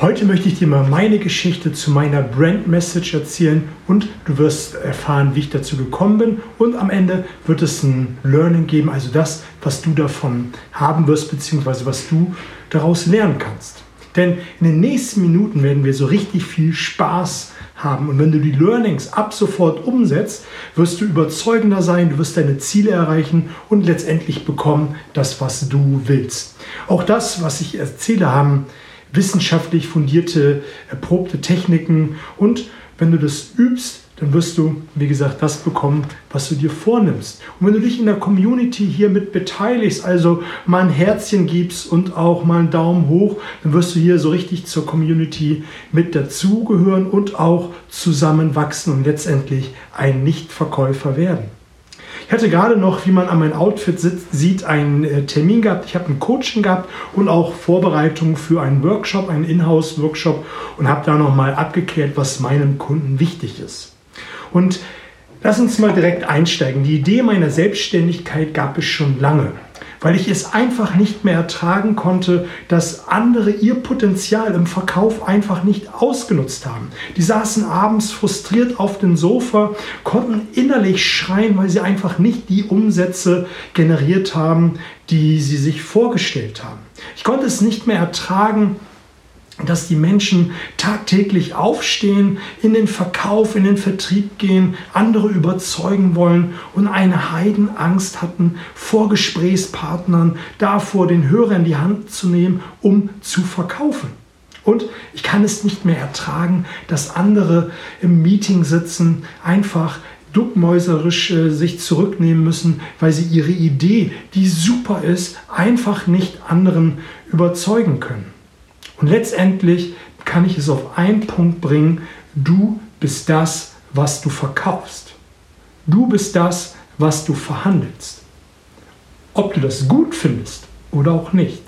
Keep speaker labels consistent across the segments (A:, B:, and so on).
A: Heute möchte ich dir mal meine Geschichte zu meiner Brand Message erzählen und du wirst erfahren, wie ich dazu gekommen bin und am Ende wird es ein Learning geben, also das, was du davon haben wirst, beziehungsweise was du daraus lernen kannst. Denn in den nächsten Minuten werden wir so richtig viel Spaß haben. Und wenn du die Learnings ab sofort umsetzt, wirst du überzeugender sein, du wirst deine Ziele erreichen und letztendlich bekommen das, was du willst. Auch das, was ich erzähle, haben wissenschaftlich fundierte, erprobte Techniken und wenn du das übst, dann wirst du, wie gesagt, das bekommen, was du dir vornimmst. Und wenn du dich in der Community hier mit beteiligst, also mal ein Herzchen gibst und auch mal einen Daumen hoch, dann wirst du hier so richtig zur Community mit dazugehören und auch zusammenwachsen und letztendlich ein Nichtverkäufer werden. Ich hatte gerade noch, wie man an meinem Outfit sieht, einen äh, Termin gehabt. Ich habe ein Coaching gehabt und auch Vorbereitungen für einen Workshop, einen Inhouse-Workshop und habe da nochmal abgeklärt, was meinem Kunden wichtig ist. Und lass uns mal direkt einsteigen. Die Idee meiner Selbstständigkeit gab es schon lange weil ich es einfach nicht mehr ertragen konnte, dass andere ihr Potenzial im Verkauf einfach nicht ausgenutzt haben. Die saßen abends frustriert auf dem Sofa, konnten innerlich schreien, weil sie einfach nicht die Umsätze generiert haben, die sie sich vorgestellt haben. Ich konnte es nicht mehr ertragen, dass die Menschen tagtäglich aufstehen, in den Verkauf, in den Vertrieb gehen, andere überzeugen wollen und eine Heidenangst hatten, vor Gesprächspartnern davor den Hörer in die Hand zu nehmen, um zu verkaufen. Und ich kann es nicht mehr ertragen, dass andere im Meeting sitzen, einfach duckmäuserisch äh, sich zurücknehmen müssen, weil sie ihre Idee, die super ist, einfach nicht anderen überzeugen können. Und letztendlich kann ich es auf einen Punkt bringen, du bist das, was du verkaufst. Du bist das, was du verhandelst. Ob du das gut findest oder auch nicht.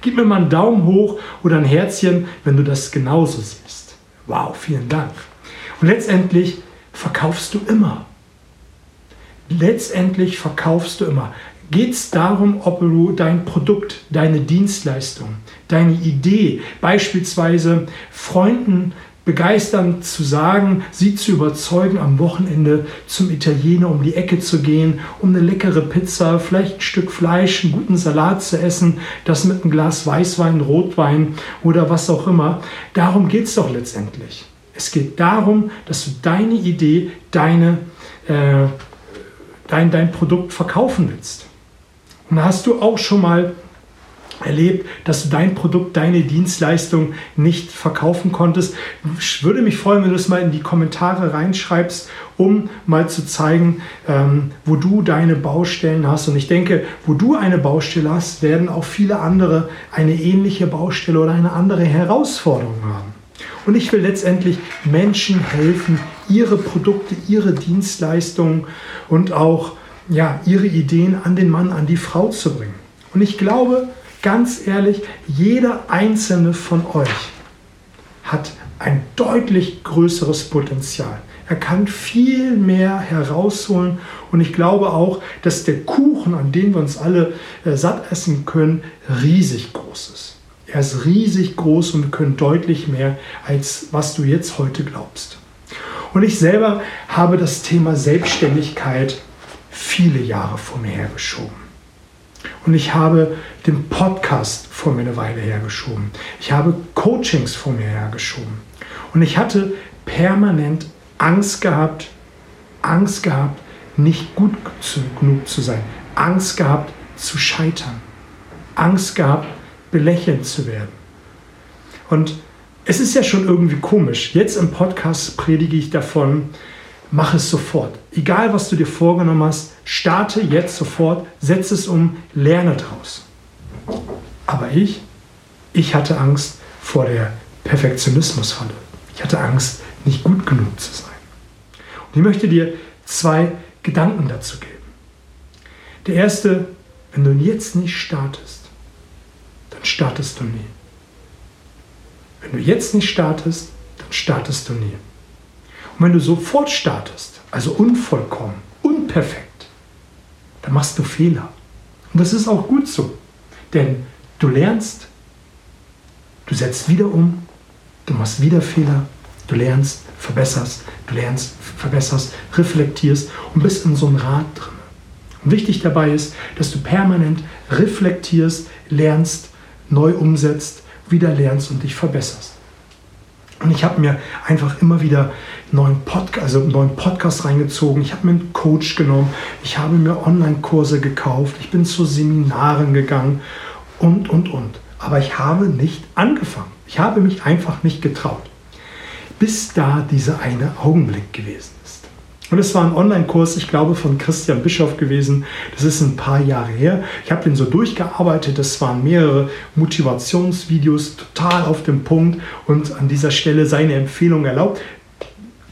A: Gib mir mal einen Daumen hoch oder ein Herzchen, wenn du das genauso siehst. Wow, vielen Dank. Und letztendlich verkaufst du immer. Letztendlich verkaufst du immer geht es darum, ob du dein Produkt, deine Dienstleistung, deine Idee, beispielsweise Freunden begeistern zu sagen, sie zu überzeugen, am Wochenende zum Italiener um die Ecke zu gehen, um eine leckere Pizza, vielleicht ein Stück Fleisch, einen guten Salat zu essen, das mit einem Glas Weißwein, Rotwein oder was auch immer. Darum geht es doch letztendlich. Es geht darum, dass du deine Idee, deine, äh, dein, dein Produkt verkaufen willst. Und hast du auch schon mal erlebt, dass du dein Produkt, deine Dienstleistung nicht verkaufen konntest. Ich würde mich freuen, wenn du es mal in die Kommentare reinschreibst, um mal zu zeigen, ähm, wo du deine Baustellen hast. Und ich denke, wo du eine Baustelle hast, werden auch viele andere eine ähnliche Baustelle oder eine andere Herausforderung haben. Und ich will letztendlich Menschen helfen, ihre Produkte, ihre Dienstleistungen und auch ja, ihre Ideen an den Mann, an die Frau zu bringen. Und ich glaube, ganz ehrlich, jeder einzelne von euch hat ein deutlich größeres Potenzial. Er kann viel mehr herausholen und ich glaube auch, dass der Kuchen, an dem wir uns alle äh, satt essen können, riesig groß ist. Er ist riesig groß und wir können deutlich mehr, als was du jetzt heute glaubst. Und ich selber habe das Thema Selbstständigkeit viele Jahre vor mir hergeschoben. Und ich habe den Podcast vor mir eine Weile hergeschoben. Ich habe Coachings vor mir hergeschoben. Und ich hatte permanent Angst gehabt, Angst gehabt, nicht gut genug zu sein. Angst gehabt, zu scheitern. Angst gehabt, belächelt zu werden. Und es ist ja schon irgendwie komisch. Jetzt im Podcast predige ich davon, mach es sofort. Egal, was du dir vorgenommen hast, starte jetzt sofort, setze es um, lerne daraus. Aber ich, ich hatte Angst vor der Perfektionismusfalle. Ich hatte Angst, nicht gut genug zu sein. Und ich möchte dir zwei Gedanken dazu geben. Der erste, wenn du jetzt nicht startest, dann startest du nie. Wenn du jetzt nicht startest, dann startest du nie. Und wenn du sofort startest, also unvollkommen, unperfekt, dann machst du Fehler. Und das ist auch gut so. Denn du lernst, Du setzt wieder um, du machst wieder Fehler, du lernst, verbesserst, du lernst, verbesserst, reflektierst und bist in so einem Rad drin. Und wichtig dabei ist, dass du permanent reflektierst, lernst, neu umsetzt, wieder lernst und dich verbesserst. Und ich habe mir einfach immer wieder neuen, Pod also neuen Podcast reingezogen. Ich habe mir einen Coach genommen. Ich habe mir Online-Kurse gekauft. Ich bin zu Seminaren gegangen und, und, und. Aber ich habe nicht angefangen. Ich habe mich einfach nicht getraut. Bis da dieser eine Augenblick gewesen ist. Und es war ein Online-Kurs, ich glaube, von Christian Bischoff gewesen. Das ist ein paar Jahre her. Ich habe den so durchgearbeitet. Das waren mehrere Motivationsvideos, total auf dem Punkt. Und an dieser Stelle seine Empfehlung erlaubt.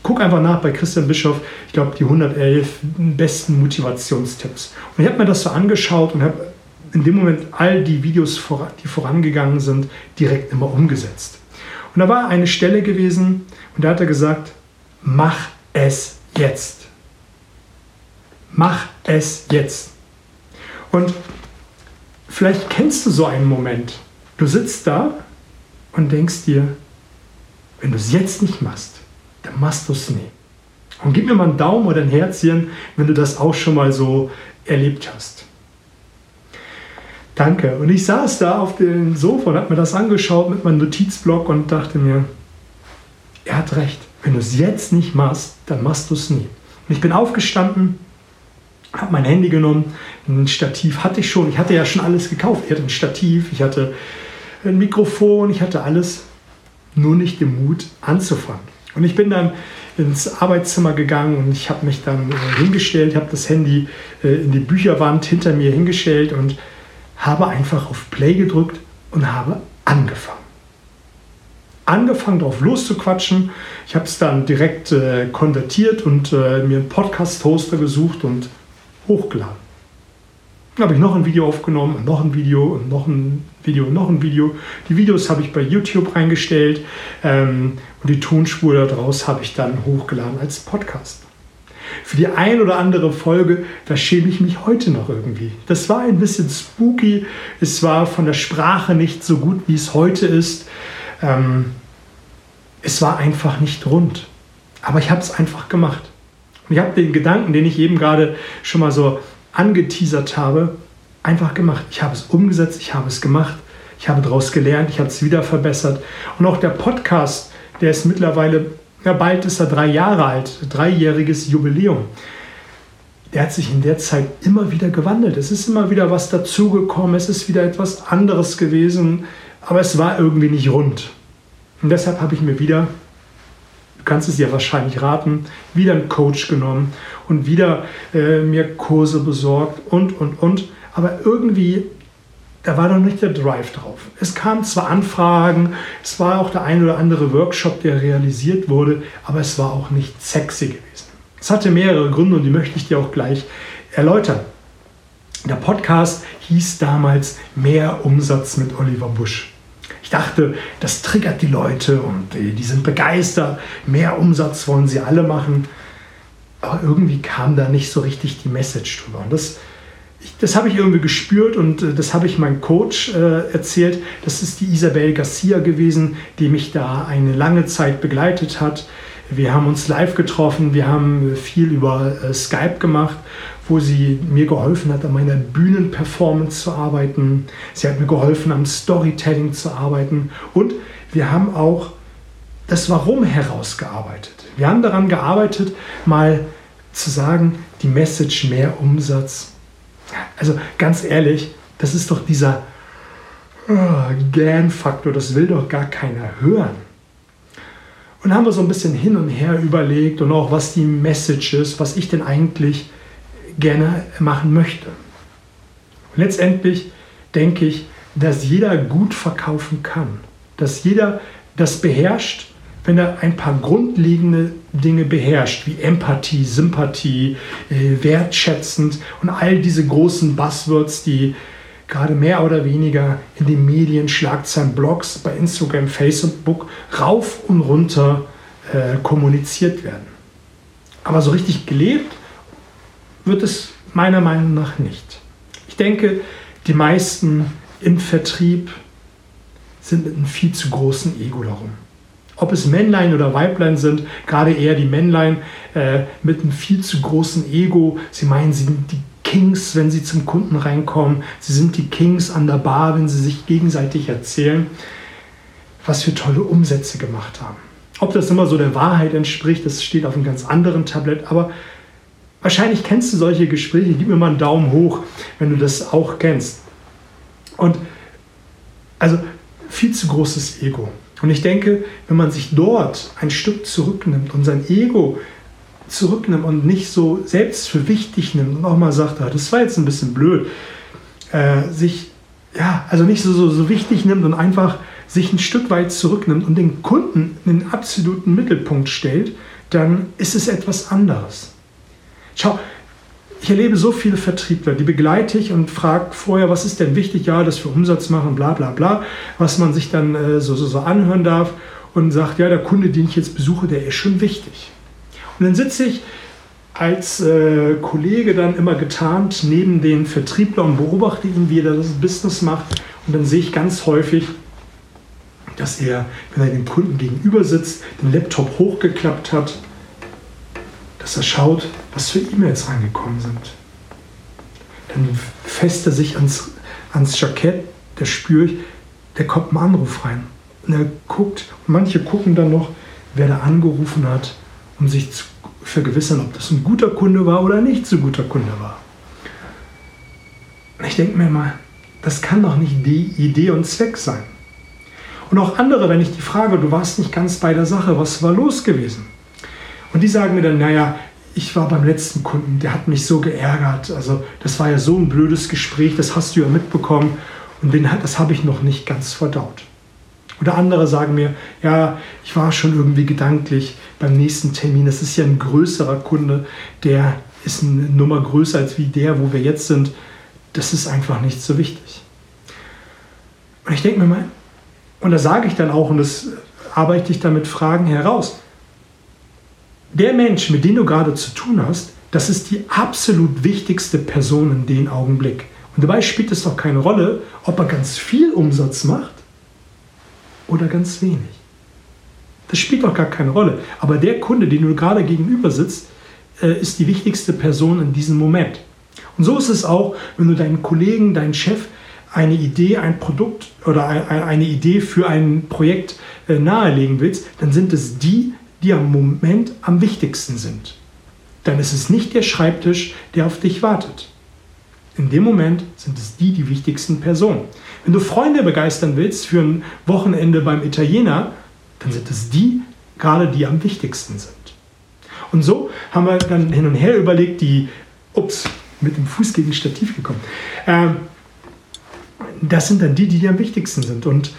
A: Guck einfach nach bei Christian Bischoff. Ich glaube, die 111 besten Motivationstipps. Und ich habe mir das so angeschaut und habe in dem Moment all die Videos, die vorangegangen sind, direkt immer umgesetzt. Und da war eine Stelle gewesen und da hat er gesagt, mach es jetzt. Mach es jetzt. Und vielleicht kennst du so einen Moment. Du sitzt da und denkst dir, wenn du es jetzt nicht machst, dann machst du es nie. Und gib mir mal einen Daumen oder ein Herzchen, wenn du das auch schon mal so erlebt hast. Danke. Und ich saß da auf dem Sofa und habe mir das angeschaut mit meinem Notizblock und dachte mir, er hat recht. Wenn du es jetzt nicht machst, dann machst du es nie. Und ich bin aufgestanden, habe mein Handy genommen, ein Stativ hatte ich schon. Ich hatte ja schon alles gekauft. Ich hatte ein Stativ, ich hatte ein Mikrofon, ich hatte alles, nur nicht den Mut anzufangen. Und ich bin dann ins Arbeitszimmer gegangen und ich habe mich dann äh, hingestellt, habe das Handy äh, in die Bücherwand hinter mir hingestellt und habe einfach auf Play gedrückt und habe angefangen. Angefangen drauf loszuquatschen. Ich habe es dann direkt äh, konvertiert und äh, mir einen Podcast-Toaster gesucht und hochgeladen. Habe ich noch ein Video aufgenommen und noch ein Video und noch ein Video und noch ein Video. Die Videos habe ich bei YouTube reingestellt ähm, und die Tonspur daraus habe ich dann hochgeladen als Podcast. Für die ein oder andere Folge, da schäme ich mich heute noch irgendwie. Das war ein bisschen spooky. Es war von der Sprache nicht so gut, wie es heute ist. Ähm, es war einfach nicht rund. Aber ich habe es einfach gemacht. Und ich habe den Gedanken, den ich eben gerade schon mal so angeteasert habe, einfach gemacht. Ich habe es umgesetzt, ich habe es gemacht, ich habe daraus gelernt, ich habe es wieder verbessert. Und auch der Podcast, der ist mittlerweile ja, bald ist er drei Jahre alt, dreijähriges Jubiläum. Der hat sich in der Zeit immer wieder gewandelt. Es ist immer wieder was dazugekommen, es ist wieder etwas anderes gewesen, aber es war irgendwie nicht rund. Und deshalb habe ich mir wieder, kannst es dir wahrscheinlich raten, wieder einen Coach genommen und wieder äh, mir Kurse besorgt und, und, und. Aber irgendwie da war noch nicht der Drive drauf. Es kamen zwar Anfragen, es war auch der ein oder andere Workshop, der realisiert wurde, aber es war auch nicht sexy gewesen. Es hatte mehrere Gründe und die möchte ich dir auch gleich erläutern. Der Podcast hieß damals Mehr Umsatz mit Oliver Busch. Ich dachte, das triggert die Leute und die sind begeistert. Mehr Umsatz wollen sie alle machen. Aber irgendwie kam da nicht so richtig die Message drüber. Und das das habe ich irgendwie gespürt und äh, das habe ich meinem Coach äh, erzählt. Das ist die Isabel Garcia gewesen, die mich da eine lange Zeit begleitet hat. Wir haben uns live getroffen, wir haben viel über äh, Skype gemacht, wo sie mir geholfen hat, an meiner Bühnenperformance zu arbeiten. Sie hat mir geholfen, am Storytelling zu arbeiten und wir haben auch das Warum herausgearbeitet. Wir haben daran gearbeitet, mal zu sagen, die Message mehr Umsatz also ganz ehrlich, das ist doch dieser oh, Gan-Faktor, das will doch gar keiner hören. Und haben wir so ein bisschen hin und her überlegt und auch was die Message ist, was ich denn eigentlich gerne machen möchte. Und letztendlich denke ich, dass jeder gut verkaufen kann, dass jeder das beherrscht, wenn er ein paar grundlegende Dinge beherrscht, wie Empathie, Sympathie, äh, wertschätzend und all diese großen Buzzwords, die gerade mehr oder weniger in den Medien, Schlagzeilen, Blogs, bei Instagram, Facebook rauf und runter äh, kommuniziert werden. Aber so richtig gelebt wird es meiner Meinung nach nicht. Ich denke, die meisten im Vertrieb sind mit einem viel zu großen Ego darum. Ob es Männlein oder Weiblein sind, gerade eher die Männlein äh, mit einem viel zu großen Ego. Sie meinen, sie sind die Kings, wenn sie zum Kunden reinkommen. Sie sind die Kings an der Bar, wenn sie sich gegenseitig erzählen, was für tolle Umsätze gemacht haben. Ob das immer so der Wahrheit entspricht, das steht auf einem ganz anderen Tablett. Aber wahrscheinlich kennst du solche Gespräche. Gib mir mal einen Daumen hoch, wenn du das auch kennst. Und also viel zu großes Ego. Und ich denke, wenn man sich dort ein Stück zurücknimmt und sein Ego zurücknimmt und nicht so selbst für wichtig nimmt und auch mal sagt, ah, das war jetzt ein bisschen blöd, äh, sich ja, also nicht so, so, so wichtig nimmt und einfach sich ein Stück weit zurücknimmt und den Kunden in den absoluten Mittelpunkt stellt, dann ist es etwas anderes. Schau, ich erlebe so viele Vertriebler, die begleite ich und frage vorher, was ist denn wichtig? Ja, dass wir Umsatz machen, bla bla bla, was man sich dann äh, so, so, so anhören darf und sagt, ja, der Kunde, den ich jetzt besuche, der ist schon wichtig. Und dann sitze ich als äh, Kollege dann immer getarnt neben den Vertriebler und beobachte ihn, wie er das Business macht. Und dann sehe ich ganz häufig, dass er, wenn er dem Kunden gegenüber sitzt, den Laptop hochgeklappt hat dass er schaut, was für E-Mails reingekommen sind. Dann fässt er sich ans, ans Jackett, spüre ich, da kommt ein Anruf rein. Und er guckt, manche gucken dann noch, wer da angerufen hat, um sich zu vergewissern, ob das ein guter Kunde war oder nicht so guter Kunde war. Ich denke mir mal, das kann doch nicht die Idee und Zweck sein. Und auch andere, wenn ich die frage, du warst nicht ganz bei der Sache, was war los gewesen? Und die sagen mir dann, naja, ich war beim letzten Kunden, der hat mich so geärgert. Also das war ja so ein blödes Gespräch, das hast du ja mitbekommen. Und den, das habe ich noch nicht ganz verdaut. Oder andere sagen mir, ja, ich war schon irgendwie gedanklich beim nächsten Termin. Das ist ja ein größerer Kunde, der ist eine Nummer größer als wie der, wo wir jetzt sind. Das ist einfach nicht so wichtig. Und ich denke mir mal, und da sage ich dann auch, und das arbeite ich dann mit Fragen heraus der Mensch, mit dem du gerade zu tun hast, das ist die absolut wichtigste Person in dem Augenblick. Und dabei spielt es doch keine Rolle, ob er ganz viel Umsatz macht oder ganz wenig. Das spielt doch gar keine Rolle. Aber der Kunde, den du gerade gegenüber sitzt, äh, ist die wichtigste Person in diesem Moment. Und so ist es auch, wenn du deinen Kollegen, deinen Chef eine Idee, ein Produkt oder eine Idee für ein Projekt äh, nahelegen willst, dann sind es die, die am Moment am wichtigsten sind. Dann ist es nicht der Schreibtisch, der auf dich wartet. In dem Moment sind es die, die wichtigsten Personen. Wenn du Freunde begeistern willst für ein Wochenende beim Italiener, dann sind es die, gerade die am wichtigsten sind. Und so haben wir dann hin und her überlegt, die, ups, mit dem Fuß gegen Stativ gekommen. Äh, das sind dann die, die, die am wichtigsten sind. Und